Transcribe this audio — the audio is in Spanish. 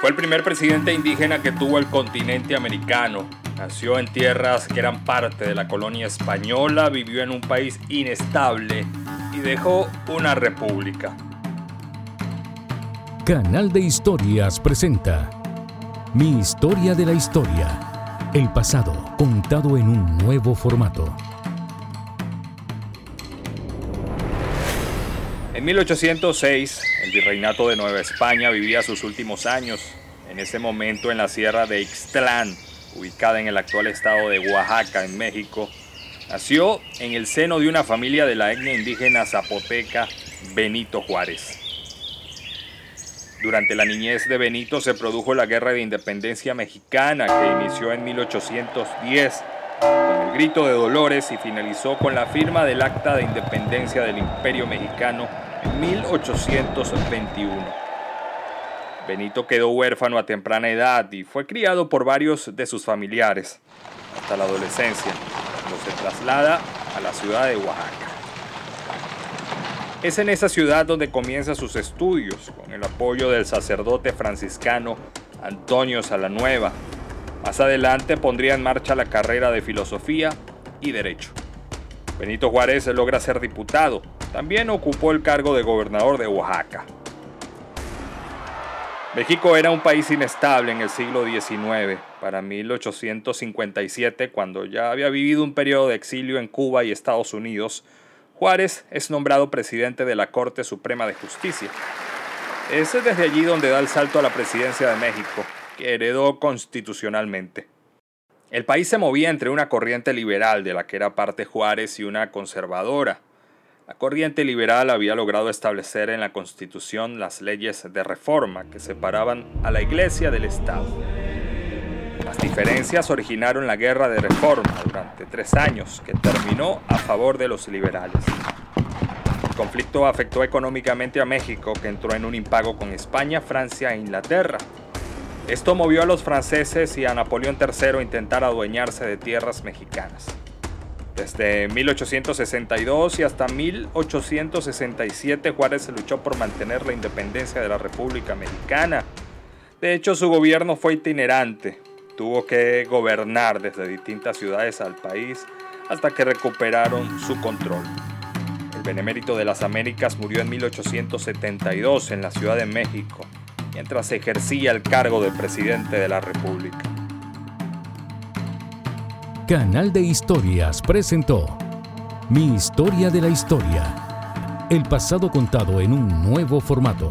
Fue el primer presidente indígena que tuvo el continente americano. Nació en tierras que eran parte de la colonia española, vivió en un país inestable y dejó una república. Canal de Historias presenta Mi historia de la historia. El pasado contado en un nuevo formato. En 1806, el virreinato de Nueva España vivía sus últimos años, en ese momento en la sierra de Ixtlán, ubicada en el actual estado de Oaxaca, en México. Nació en el seno de una familia de la etnia indígena zapoteca Benito Juárez. Durante la niñez de Benito se produjo la Guerra de Independencia Mexicana que inició en 1810 con el grito de Dolores y finalizó con la firma del Acta de Independencia del Imperio Mexicano 1821. Benito quedó huérfano a temprana edad y fue criado por varios de sus familiares hasta la adolescencia, cuando se traslada a la ciudad de Oaxaca. Es en esa ciudad donde comienza sus estudios con el apoyo del sacerdote franciscano Antonio Salanueva. Más adelante pondría en marcha la carrera de filosofía y derecho. Benito Juárez logra ser diputado también ocupó el cargo de gobernador de Oaxaca. México era un país inestable en el siglo XIX. Para 1857, cuando ya había vivido un periodo de exilio en Cuba y Estados Unidos, Juárez es nombrado presidente de la Corte Suprema de Justicia. Es desde allí donde da el salto a la presidencia de México, que heredó constitucionalmente. El país se movía entre una corriente liberal, de la que era parte Juárez, y una conservadora, la corriente liberal había logrado establecer en la Constitución las leyes de reforma que separaban a la Iglesia del Estado. Las diferencias originaron la guerra de reforma durante tres años, que terminó a favor de los liberales. El conflicto afectó económicamente a México, que entró en un impago con España, Francia e Inglaterra. Esto movió a los franceses y a Napoleón III a intentar adueñarse de tierras mexicanas. Desde 1862 y hasta 1867 Juárez se luchó por mantener la independencia de la República Mexicana. De hecho, su gobierno fue itinerante. Tuvo que gobernar desde distintas ciudades al país hasta que recuperaron su control. El benemérito de las Américas murió en 1872 en la Ciudad de México, mientras ejercía el cargo de presidente de la República. Canal de Historias presentó Mi historia de la historia. El pasado contado en un nuevo formato.